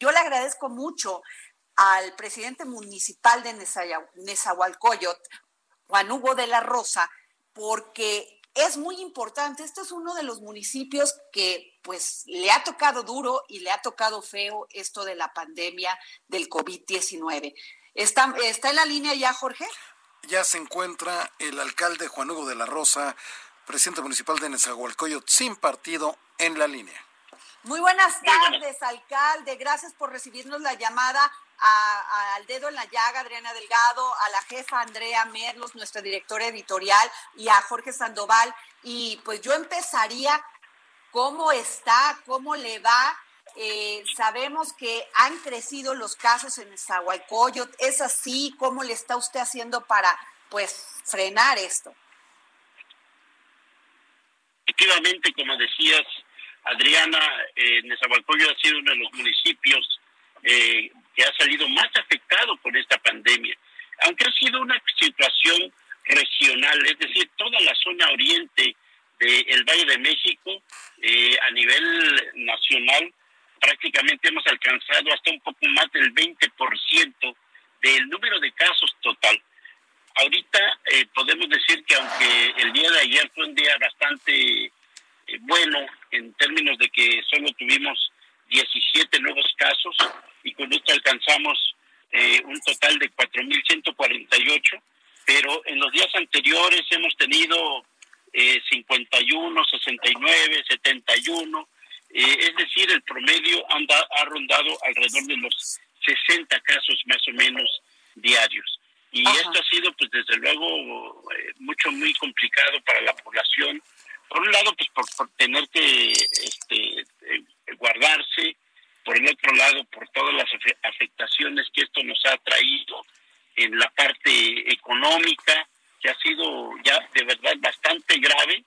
Yo le agradezco mucho al presidente municipal de Nezahualcóyotl, Juan Hugo de la Rosa, porque es muy importante. Este es uno de los municipios que pues le ha tocado duro y le ha tocado feo esto de la pandemia del COVID-19. ¿Está, ¿Está en la línea ya, Jorge? Ya se encuentra el alcalde Juan Hugo de la Rosa, presidente municipal de Nezahualcóyotl, sin partido, en la línea. Muy buenas tardes, alcalde. Gracias por recibirnos la llamada al dedo en la llaga, Adriana Delgado, a la jefa Andrea Merlos, nuestra directora editorial, y a Jorge Sandoval. Y pues yo empezaría, ¿cómo está? ¿Cómo le va? Eh, sabemos que han crecido los casos en Zahualcoyot. ¿Es así? ¿Cómo le está usted haciendo para, pues, frenar esto? Efectivamente, como decías, Adriana, eh, Nezahualcóyotl ha sido uno de los municipios eh, que ha salido más afectado por esta pandemia, aunque ha sido una situación regional, es decir, toda la zona oriente del Valle de México eh, a nivel nacional prácticamente hemos alcanzado hasta un poco más del 20% del número de casos total. Ahorita eh, podemos decir que aunque el día de ayer fue un día bastante bueno en términos de que solo tuvimos 17 nuevos casos y con esto alcanzamos eh, un total de 4.148, pero en los días anteriores hemos tenido 51, 69, 71, es decir, el promedio anda, ha rondado alrededor de los 60 casos más o menos diarios. Y esto ha sido, pues desde luego, eh, mucho, muy complicado para la población. Por un lado, pues por, tener que este, eh, guardarse, por el otro lado, por todas las afectaciones que esto nos ha traído en la parte económica, que ha sido ya de verdad bastante grave,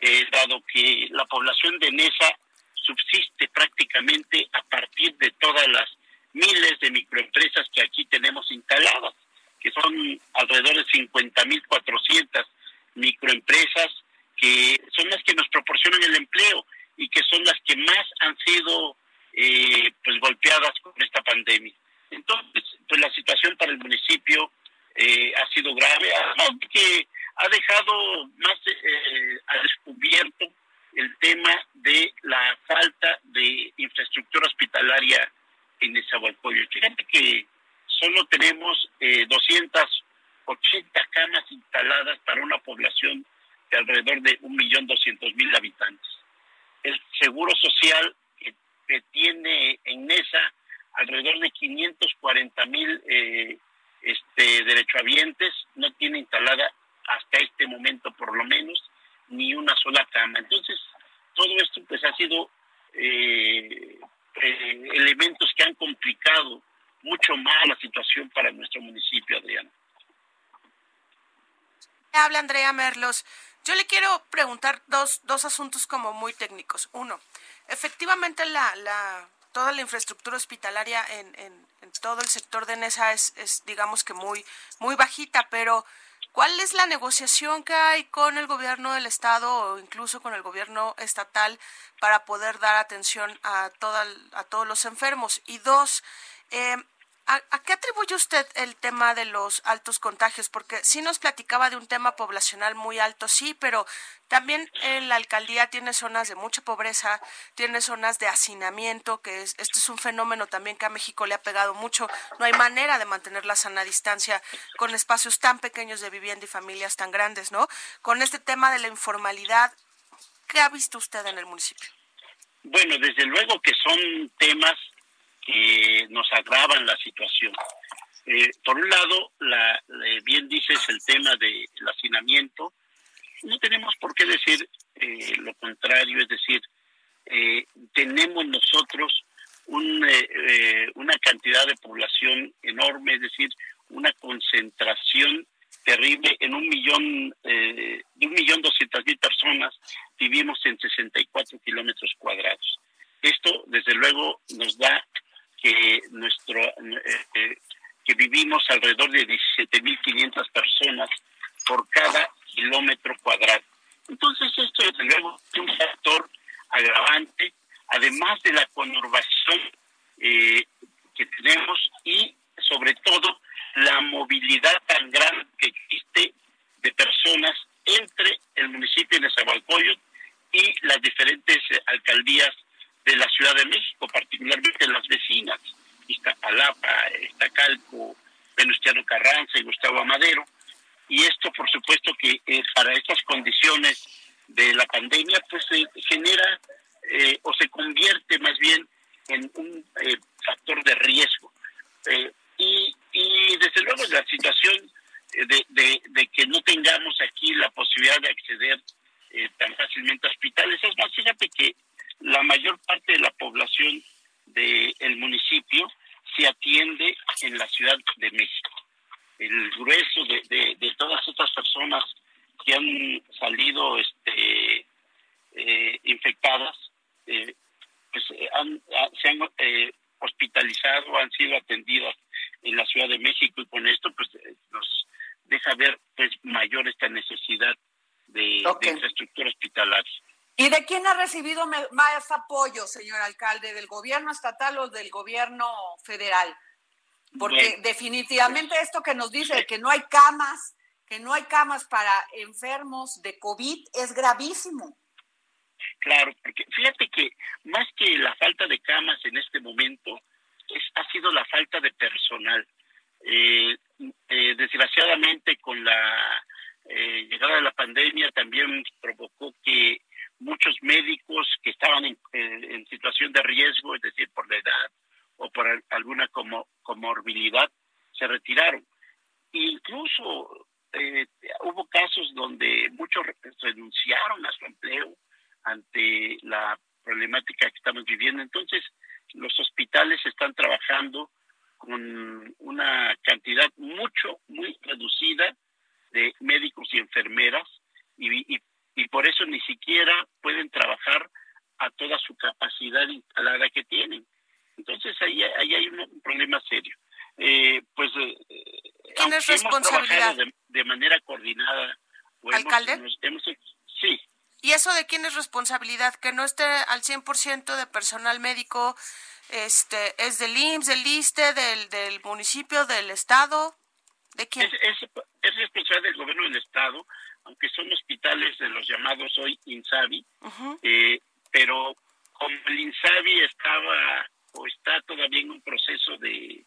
eh, dado que la población de Nesa subsiste prácticamente a partir de todas las miles de microempresas que aquí tenemos instaladas, que son alrededor de 50.400 microempresas que son las que nos proporcionan el empleo y que son las que más han sido eh, pues golpeadas con esta pandemia. Entonces, pues la situación para el municipio eh, ha sido grave, además que ha dejado más eh, a descubierto el tema de la falta de infraestructura hospitalaria en Nezahualcóyotl. Fíjate que solo tenemos eh, 280 camas instaladas para una población de alrededor de 1.200.000 habitantes. El Seguro Social que, tiene en NESA alrededor de 540.000 eh, este, derechohabientes no tiene instalada hasta este momento por lo menos ni una sola cama. Entonces, todo esto pues ha sido eh, eh, elementos que han complicado mucho más la situación para nuestro municipio, Adriana. Habla Andrea Merlos. Yo le quiero preguntar dos, dos asuntos como muy técnicos. Uno, efectivamente la, la, toda la infraestructura hospitalaria en, en, en todo el sector de NESA es, es, digamos que muy, muy bajita, pero ¿Cuál es la negociación que hay con el gobierno del estado o incluso con el gobierno estatal para poder dar atención a, toda, a todos los enfermos? Y dos, eh, ¿A, qué atribuye usted el tema de los altos contagios? Porque sí nos platicaba de un tema poblacional muy alto, sí, pero también la alcaldía tiene zonas de mucha pobreza, tiene zonas de hacinamiento, que es, este es un fenómeno también que a México le ha pegado mucho. No hay manera de mantener la sana distancia con espacios tan pequeños de vivienda y familias tan grandes, ¿no? Con este tema de la informalidad, ¿qué ha visto usted en el municipio? Bueno, desde luego que son temas que nos agravan la situación. Eh, por un lado, la, bien dices el tema del hacinamiento. No tenemos por qué decir eh, lo contrario, es decir, eh, tenemos nosotros un, eh, una cantidad de población enorme, es decir, una concentración terrible en un millón, de un millón doscientas mil personas vivimos en 64 kilómetros cuadrados. Esto, desde luego, nos da que nuestro que vivimos alrededor de 17.500 personas por cada kilómetro cuadrado. Entonces esto desde es un factor agravante, además de la conurbación eh, que tenemos y sobre todo la movilidad tan grande que existe de personas entre el municipio de Nezahualcóyotl y las diferentes alcaldías de la Ciudad de México, particularmente las vecinas, Iztapalapa, Iztacalco, Venustiano Carranza y Gustavo Amadero. Y esto, por supuesto, que eh, para estas condiciones de la pandemia, pues se genera eh, o se convierte más bien en un eh, factor de riesgo. y, y desde luego la situación de, de, que no tengamos aquí la posibilidad de acceder tan fácilmente a hospitales, es más, fíjate que la mayor parte de la población del municipio se atiende en la Ciudad de México. El grueso de, de, todas estas personas que han salido este, eh, infectadas, eh, pues eh, han, se han hospitalizado, han sido atendidas en la Ciudad de México y con esto pues nos deja ver pues mayor esta necesidad de, de infraestructura hospitalaria. ¿Y de quién ha recibido más apoyo, señor alcalde? ¿Del gobierno estatal o del gobierno federal? Porque definitivamente esto que nos dice que no hay camas, que no hay camas para enfermos de COVID es gravísimo. Claro, porque fíjate que más que la falta de camas en este momento, es, ha sido la falta de personal. Eh, eh, desgraciadamente con la eh, llegada de la pandemia también provocó que muchos médicos que estaban en, situación de riesgo, es decir, por la edad o por alguna como, comorbilidad, se retiraron. incluso eh, hubo casos donde muchos renunciaron a su empleo ante la problemática que estamos viviendo. Entonces, los hospitales están trabajando con una cantidad mucho, muy reducida de médicos y enfermeras y, y y por eso ni siquiera pueden trabajar a toda su capacidad instalada que tienen. Entonces ahí, ahí hay un, problema serio. Eh, pues eh, ¿Quién es responsabilidad? de, manera coordinada. ¿Alcalde? sí. ¿Y eso de quién es responsabilidad? Que no esté al 100% de personal médico, este, ¿es del IMSS, del ISTE, del, del municipio, del Estado? ¿De quién? Es, es responsabilidad del gobierno del Estado, aunque son hospitales de los llamados hoy INSABI, eh, pero como el INSABI estaba o está todavía en un proceso de,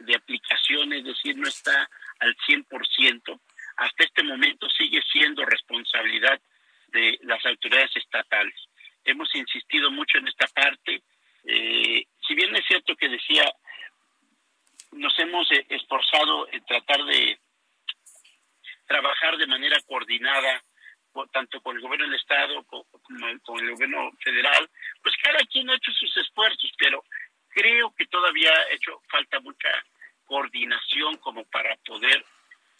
de aplicación, es decir, no está al 100%, hasta este momento sigue siendo responsabilidad de las autoridades estatales. Hemos insistido mucho en esta parte. Eh, si bien es cierto que decía, nos hemos eh, esforzado en tratar de trabajar de manera coordinada tanto con el gobierno del estado como con el gobierno federal, pues cada quien ha hecho sus esfuerzos, pero creo que todavía ha hecho falta mucha coordinación como para poder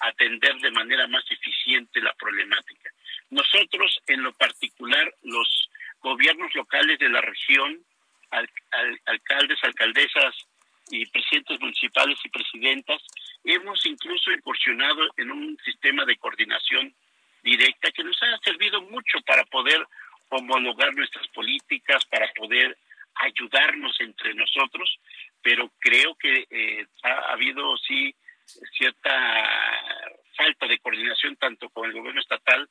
atender de manera más eficiente la problemática. Nosotros, en lo particular, los gobiernos locales de la región, alcaldes, alcaldesas y presidentes municipales y presidentas, hemos incluso incursionado en un sistema de coordinación directa que nos ha servido mucho para poder homologar nuestras políticas, para poder ayudarnos entre nosotros, pero creo que eh, ha habido sí cierta falta de coordinación tanto con el gobierno estatal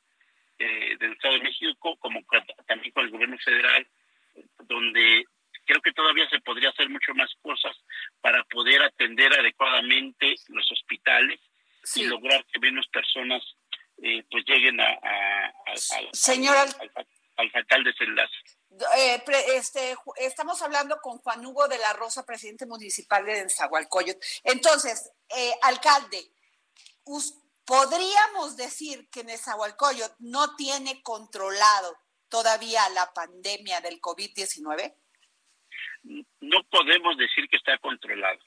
eh, del Estado de México como también con el gobierno federal, donde creo que todavía se podría hacer mucho más cosas para poder atender adecuadamente los hospitales y lograr que menos personas eh, pues lleguen a, al, fatal desenlace. Eh, este, estamos hablando con Juan Hugo de la Rosa, presidente municipal de Nezahualcóyotl. Entonces, eh, alcalde, podríamos decir que Nezahualcóyotl no tiene controlado todavía la pandemia del COVID-19? No podemos decir que está controlado.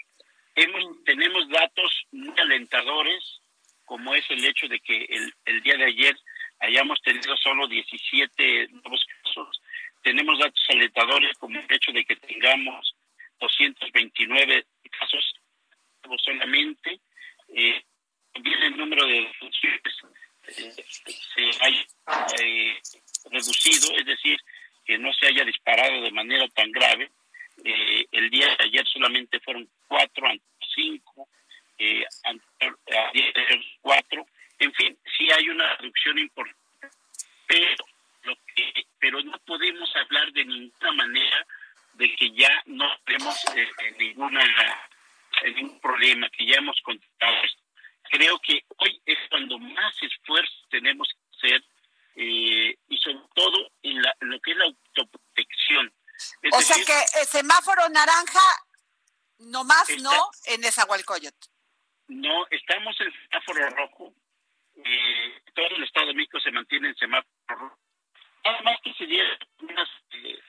tenemos datos muy alentadores, como es el hecho de que el, el día de ayer hayamos tenido solo 17 nuevos casos. Tenemos datos alentadores como el hecho de que tengamos 229 casos solamente. Eh, también el número de defunciones eh, se haya eh, reducido, es decir, que no se haya disparado de manera tan grave. Eh, el día de ayer solamente fueron cuatro, cinco, eh, ayer cuatro. En fin, sí hay una reducción importante, pero, lo que, pero no podemos hablar de ninguna manera de que ya no tenemos eh, ninguna ningún problema, que ya hemos contado. Creo que hoy es cuando más esfuerzo tenemos que hacer eh, y sobre todo en, lo que es la autoprotección. o sea que el semáforo naranja, nomás no en Nezahualcóyotl. No, estamos en semáforo rojo. Eh, todo el Estado de México se mantiene en semáforo rojo. Además que se dieron unas eh,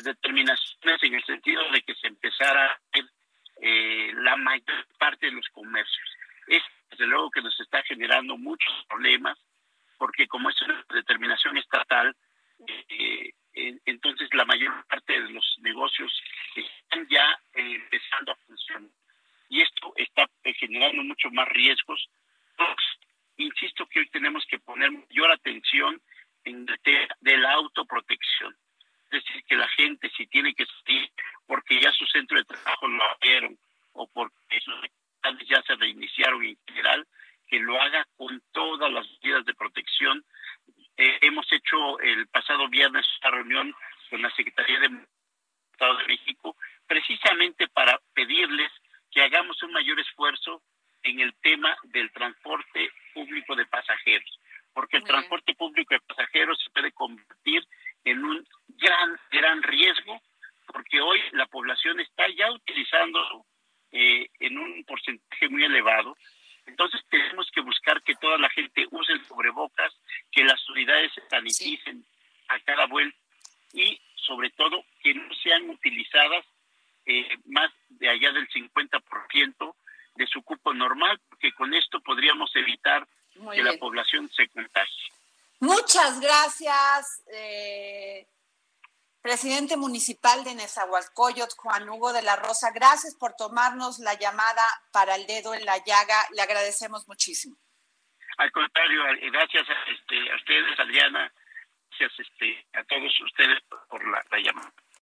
determinaciones en el sentido de que se empezara a ver eh, la mayor parte de los comercios. Es desde luego que nos está generando muchos problemas porque como es una determinación estatal, eh, entonces la mayor parte de los negocios están ya eh, empezando a funcionar. Y esto está eh, generando mucho más riesgos. insisto que hoy tenemos que poner mayor atención en el tema de la autoprotección. Decir, que la gente si tiene que salir porque ya su centro de trabajo lo abrieron o porque sus ya se reiniciaron en general, que lo haga con todas las medidas de protección. Eh, hemos hecho el pasado viernes una reunión con la Secretaría de Estado de México precisamente para pedirles que hagamos un mayor esfuerzo en el tema del transporte público de pasajeros, porque el transporte público de pasajeros se puede convertir en un gran, gran riesgo, porque hoy la población está ya utilizando eh, en un porcentaje muy elevado entonces tenemos que buscar que toda la gente use el cubrebocas, que las unidades se saniticen a cada vuelta y sobre todo que no sean utilizadas eh, más de allá del 50% de su cupo normal, porque con esto podríamos evitar que la población se contagie. Muchas gracias. Eh Presidente municipal de Nezahualcóyotl, Juan Hugo de la Rosa, gracias por tomarnos la llamada para el dedo en la llaga. Le agradecemos muchísimo. Al contrario, gracias a, este, a ustedes, Adriana, gracias este, a todos ustedes por la llamada.